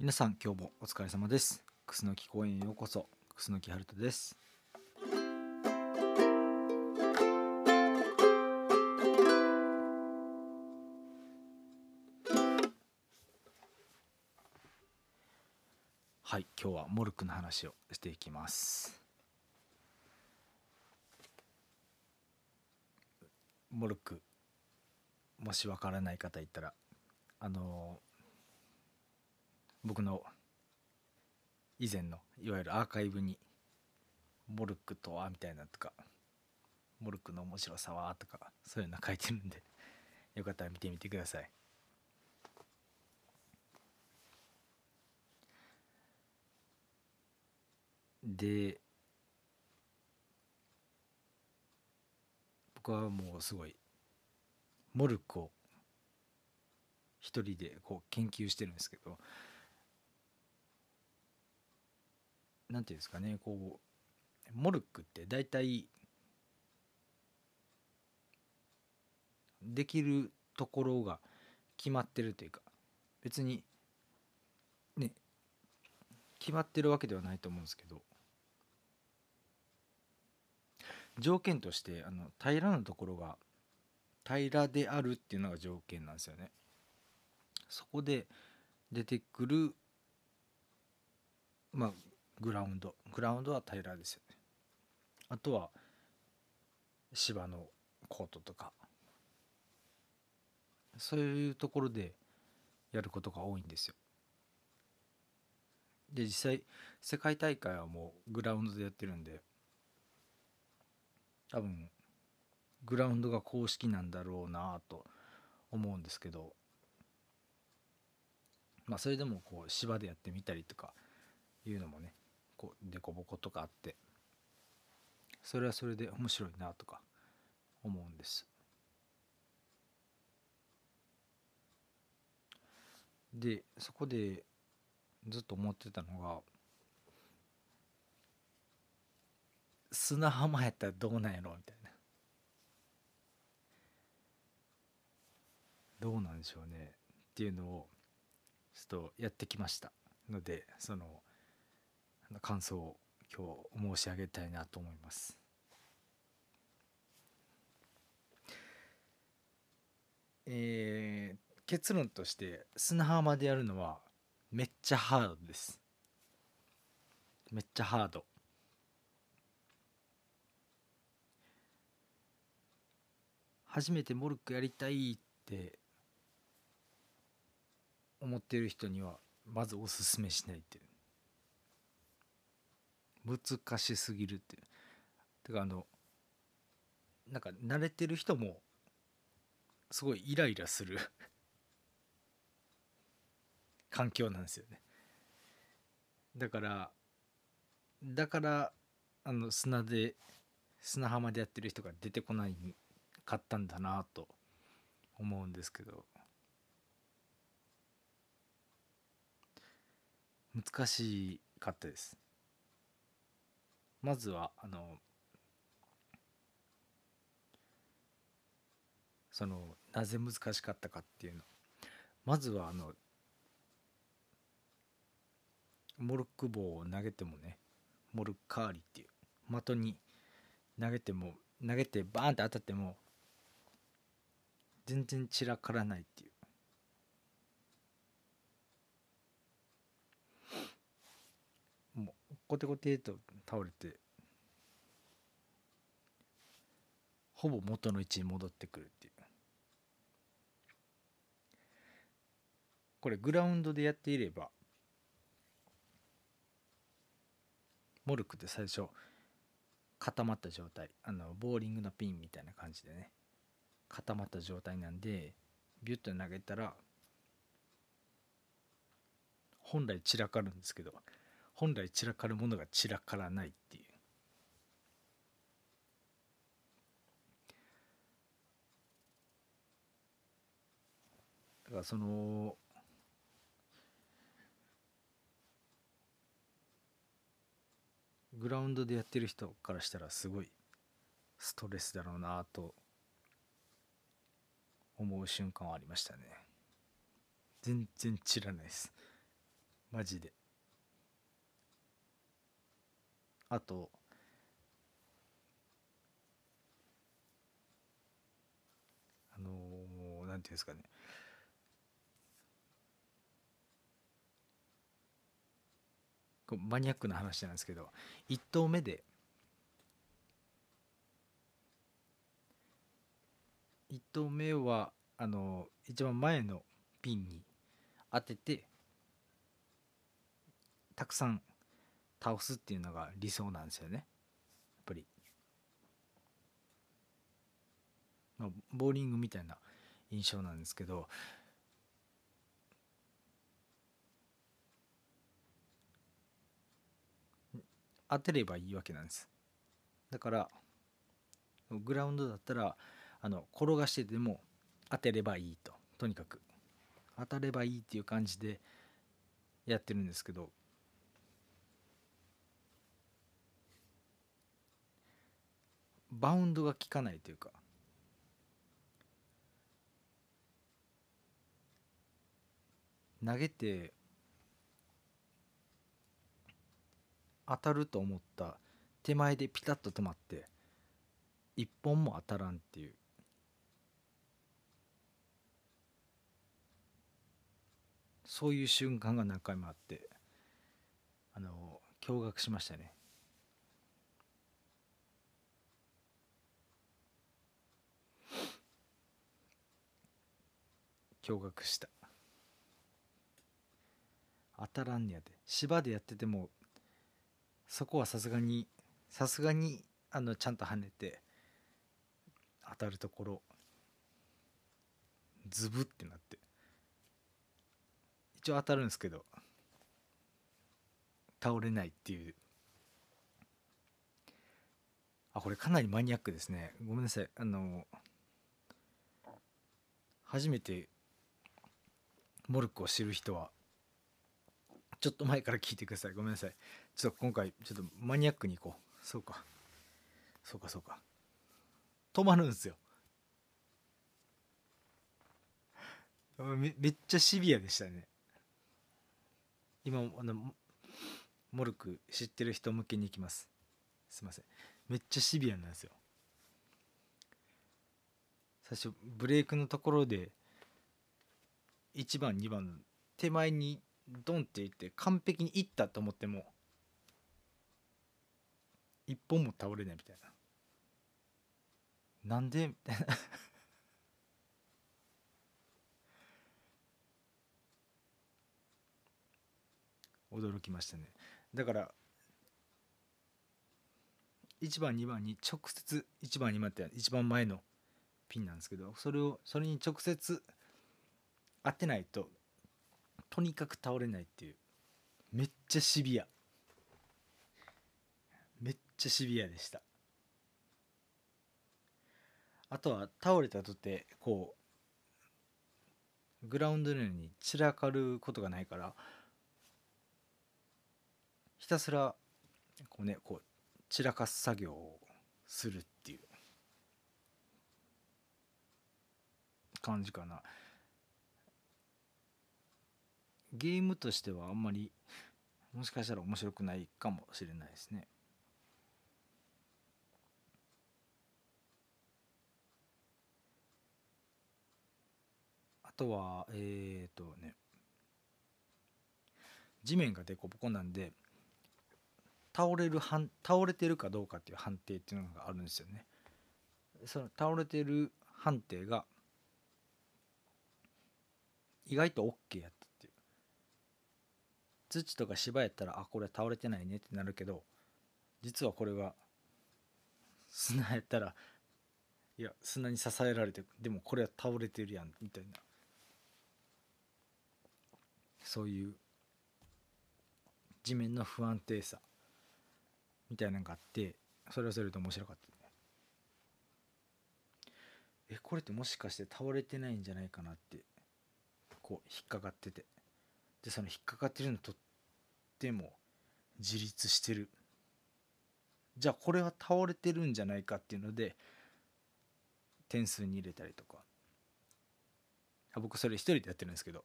皆さん今日もお疲れ様です。楠木公園へようこそ。楠木春人です。はい今日はモルクの話をしていきます。モルクもしわからない方いたらあの僕の以前のいわゆるアーカイブに「モルックとは」みたいなとか「モルックの面白さは」とかそういうの書いてるんで よかったら見てみてください。で僕はもうすごいモルックを一人でこう研究してるんですけどなんていうんですかねこうモルックって大体できるところが決まってるというか別にね決まってるわけではないと思うんですけど条件としてあの平らなところが平らであるっていうのが条件なんですよね。そこで出てくるまあグラウンドグラウンドは平らですよね。あとは芝のコートとかそういうところでやることが多いんですよ。で実際世界大会はもうグラウンドでやってるんで多分グラウンドが公式なんだろうなと思うんですけどまあそれでもこう芝でやってみたりとかいうのもねこう凸凹とかあってそれはそれで面白いなとか思うんです。でそこでずっと思ってたのが砂浜やったらどうなんやろ？みたいな。どうなんでしょうね？っていうのをちょっとやってきましたのでその感想を今日申し上げたいなと思います。えー、結論として砂浜でやるのはめっちゃハードです。めっちゃハード。初めてモルックやりたいって思ってる人にはまずおすすめしないっていう。難しすぎるっていう。てかあのなんか慣れてる人もすごいイライラする。環境なんですよね。だからだからあの砂で砂浜でやってる人が出てこないかったんだなと思うんですけど。難しかったです。まずはあのそのなぜ難しかったかっていうの。まずはあのモルック棒を投げてもねモルッカーリっていう的に投げても投げてバーンって当たっても全然散らからないっていうもうコテコテと倒れてほぼ元の位置に戻ってくるっていう。これグラウンドでやっていればモルクって最初固まった状態あのボーリングのピンみたいな感じでね固まった状態なんでビュッと投げたら本来散らかるんですけど本来散らかるものが散らからないっていう。だからそのグラウンドでやってる人からしたらすごいストレスだろうなと思う瞬間はありましたね。全然散らないです。マジで。あとあのー、なんていうんですかね。マニアックな話なんですけど1投目で1投目はあの一番前のピンに当ててたくさん倒すっていうのが理想なんですよね。やっぱり、まあ、ボーリングみたいな印象なんですけど。当てればいいわけなんです。だからグラウンドだったらあの転がしてでも当てればいいと。とにかく。当たればいいっていう感じでやってるんですけど。バウンドが効かないというか。投げて当たると思った手前でピタッと止まって一本も当たらんっていう。そういう瞬間が何回もあってあの驚愕しましたね。驚愕した。当たらんねやで。芝でやっててもそこはさすがにさすがにあのちゃんと跳ねて当たるところズブってなって。一応当たるんですけど倒れないっていう。あこれかなりマニアックですね。ごめんなさい。あの初めてモルックを知る人はちょっと前から聞いてください。ごめんなさい。ちょっと今回ちょっとマニアックにいこう。そうか。そうかそうか。止まるんですよ。めめっちゃシビアでしたね。今あのモルク知ってる人向けに行きます。すいません。めっちゃシビアなんですよ。最初ブレークのところで1番2番手前にドンっていって完璧にいったと思っても一本も倒れないみたいな。なんで？みたいな驚きましたね。だから1番2番に直接1番2番って一番前のピンなんですけどそれをそれに直接当てないととにかく倒れないっていう。めっちゃシビア。めっちゃシビアでした。あとは倒れたとてこうグラウンドのように散らかることがないからひたすらこうねこう散らかす作業をするっていう感じかな。ゲームとしてはあんまりもしかしたら面白くないかもしれないですねあとはえっ、ー、とね地面が凸凹なんで倒れるはん倒れてるかどうかっていう判定っていうのがあるんですよね。その倒れてる判定が意外と OK やったっていう土とか芝やったらあこれ倒れてないねってなるけど実はこれが砂やったらいや砂に支えられてでもこれは倒れてるやんみたいな。そういう地面の不安定さみたいなのがあってそれはそれと面白かったね。えこれってもしかして倒れてないんじゃないかなってこう引っかかってて。でその引っかかってるのとっても自立してる。じゃあこれは倒れてるんじゃないかっていうので点数に入れたりとか。あ僕それ一人でやってるんですけど。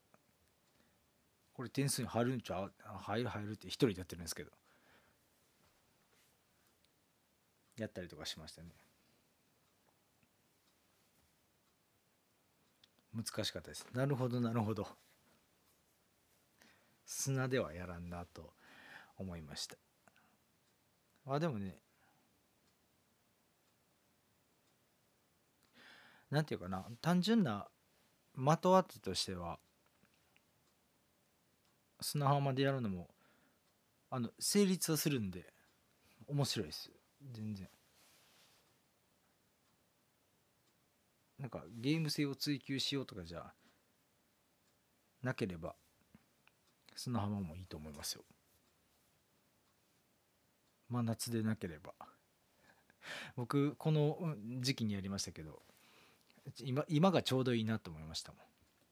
これ点数に入るんちゃう？入る入るって一人でやってるんですけど。やったりとかしましたね。難しかったです。なるほどなるほど。砂ではやらんなと思いました。あでもねなんていうかな単純な的当てとしては砂浜でやるのもあの成立はするんで面白いです全然。なんかゲーム性を追求しようとかじゃなければ砂浜もいいと思いますよ。真夏でなければ。僕この時期にやりましたけど今今がちょうどいいなと思いましたもん。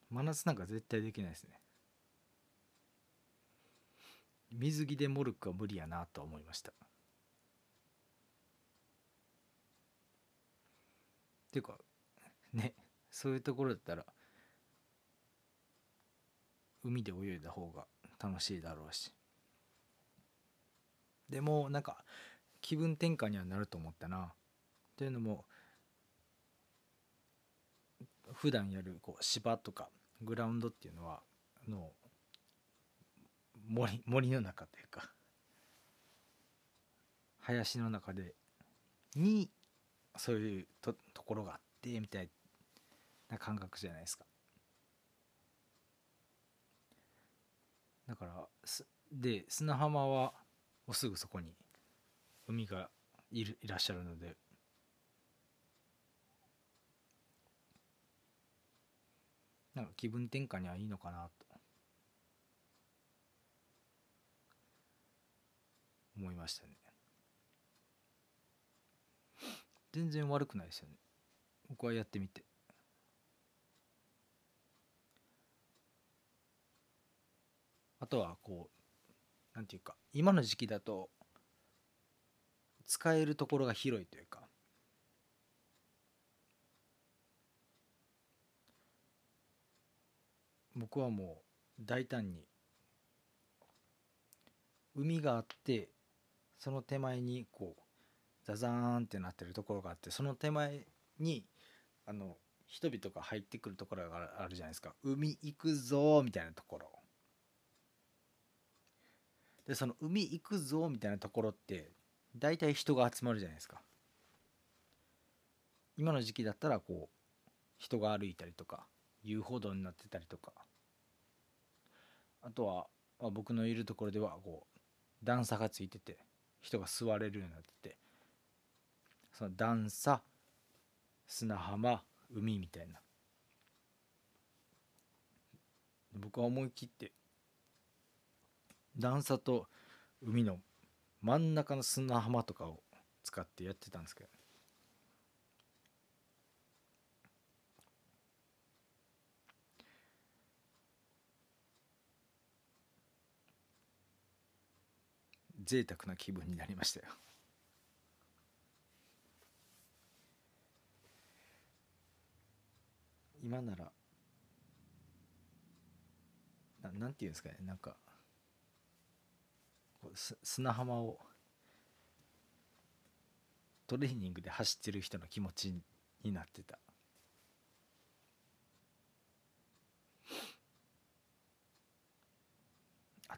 真夏なんか絶対できないですね。水着でモルックは無理やなと思いました。っていうかねそういうところだったら海で泳いだ方が楽しいだろうし。でもなんか気分転換にはなると思ったな。というのも普段やるこう芝とかグラウンドっていうのはの森森の中というか林の中でにそういうとところがあってみたいな感覚じゃないですか。だからすで砂浜はもうすぐそこに海がいるいらっしゃるので。なんか気分転換にはいいのかなと。思いましたね。全然悪くないですよね。僕はやってみて。とはこうなんていうか今の時期だと使えるところが広いというか。僕はもう大胆に海があってその手前にこうザザーンってなってるところがあってその手前にあの人々が入ってくるところがあるじゃないですか。海行くぞみたいなところ。でその海行くぞみたいなところって大体人が集まるじゃないですか。今の時期だったらこう人が歩いたりとか遊歩道になってたりとか。あとは、まあ、僕のいるところではこう段差がついてて人が座れるようになっててその段差砂浜海みたいな。僕は思い切って段差と海の真ん中の砂浜とかを使ってやってたんですけど。贅沢な気分になりましたよ。今ならななんていうんですかね。なんか砂浜をトレーニングで走ってる人の気持ちになってた。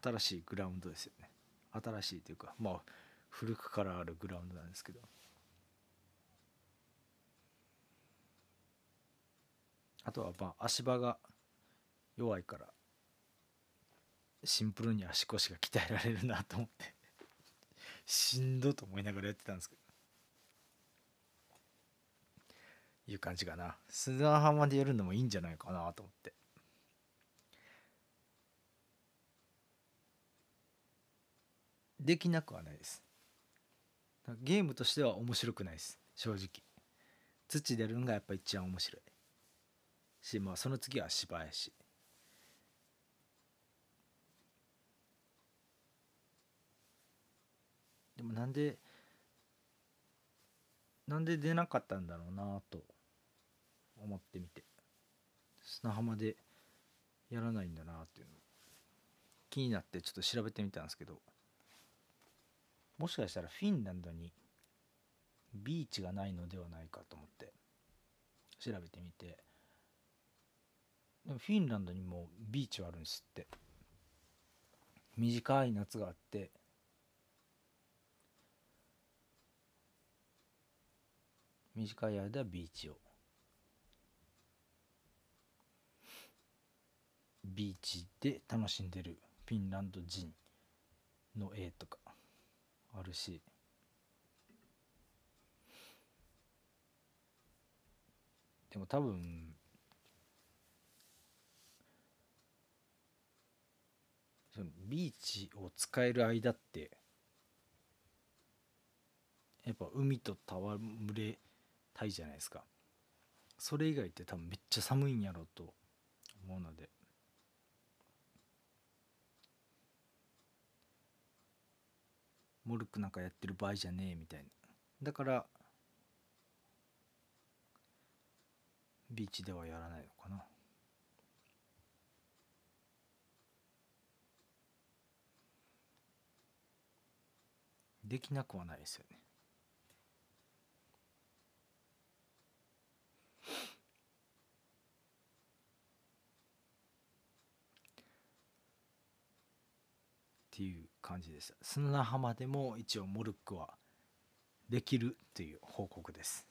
新しいグラウンドですよね。新しいというかまあ古くからあるグラウンドなんですけど。あとはまあ足場が弱いからシンプルに足腰が鍛えられるなと思って。しんどと思いながらやってたんですけど。いう感じかな。砂浜でやるのもいいんじゃないかなと思って。できなくはないです。ゲームとしては面白くないです。正直。土でやるのがやっぱ一番面白い。しまあその次は芝やし。もなんでなんで出なかったんだろうなと思ってみて。砂浜でやらないんだなっていうの。気になってちょっと調べてみたんですけど。もしかしたらフィンランドにビーチがないのではないかと思って調べてみて。でもフィンランドにもビーチはあるんですって。短い夏があって短い間ビーチを。ビーチで楽しんでる。フィンランド人の絵とか。あるし。でも多分そのビーチを使える間ってやっぱ海と戯れたいじゃないですか。それ以外って多分めっちゃ寒いんやろうと思うので。モルックなんかやってる場合じゃねえみたいな。だからビーチではやらないのかな。できなくはないですよね。っていう感じでした。砂浜でも一応モルックはできるっていう報告です。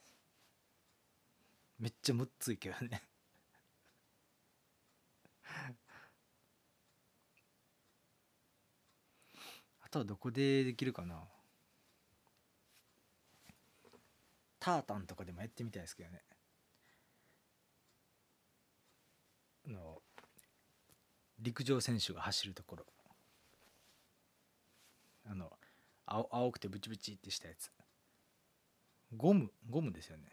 めっちゃむっついけどね。あとはどこでできるかな。タータンとかでもやってみたいですけどね。あの陸上選手が走るところあの青青くてブチブチってしたやつ。ゴムゴムですよね。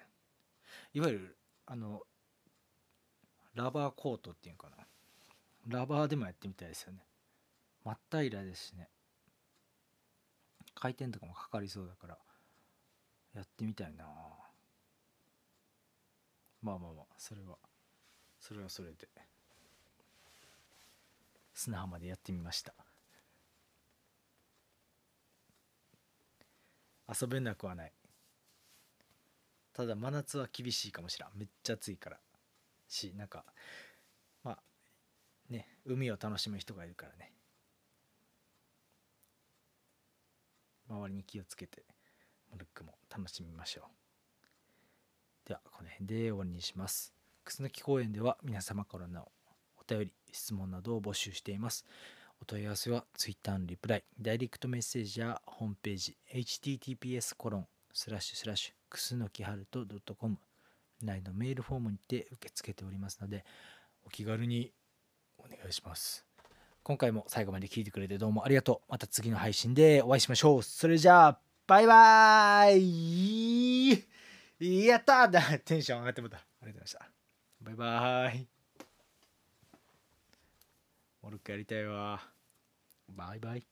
いわゆるあのラバーコートっていうかな。ラバーでもやってみたいですよね。真っ平らですしね。回転とかもかかりそうだからやってみたいな。まあまあまあそれはそれはそれで。砂浜でやってみました。遊べなくはない。ただ真夏は厳しいかもしらん。めっちゃ暑いから。しなんかまあね海を楽しむ人がいるからね。周りに気をつけてモルックも楽しみましょう。ではこの辺で終わりにします。楠木公園では皆様からのお便り質問などを募集しています。お問い合わせは Twitter のリプライ、ダイレクトメッセージやホームページ、https コロンスラッシュスラッシュくすのきはると .com 内のメールフォームにて受け付けておりますので、お気軽にお願いします。今回も最後まで聞いてくれてどうもありがとう。また次の配信でお会いしましょう。それじゃあ、バイバーイやったー テンション上がってもた。ありがとうございました。バイバーイ。モルックやりたいわ。バイバイ。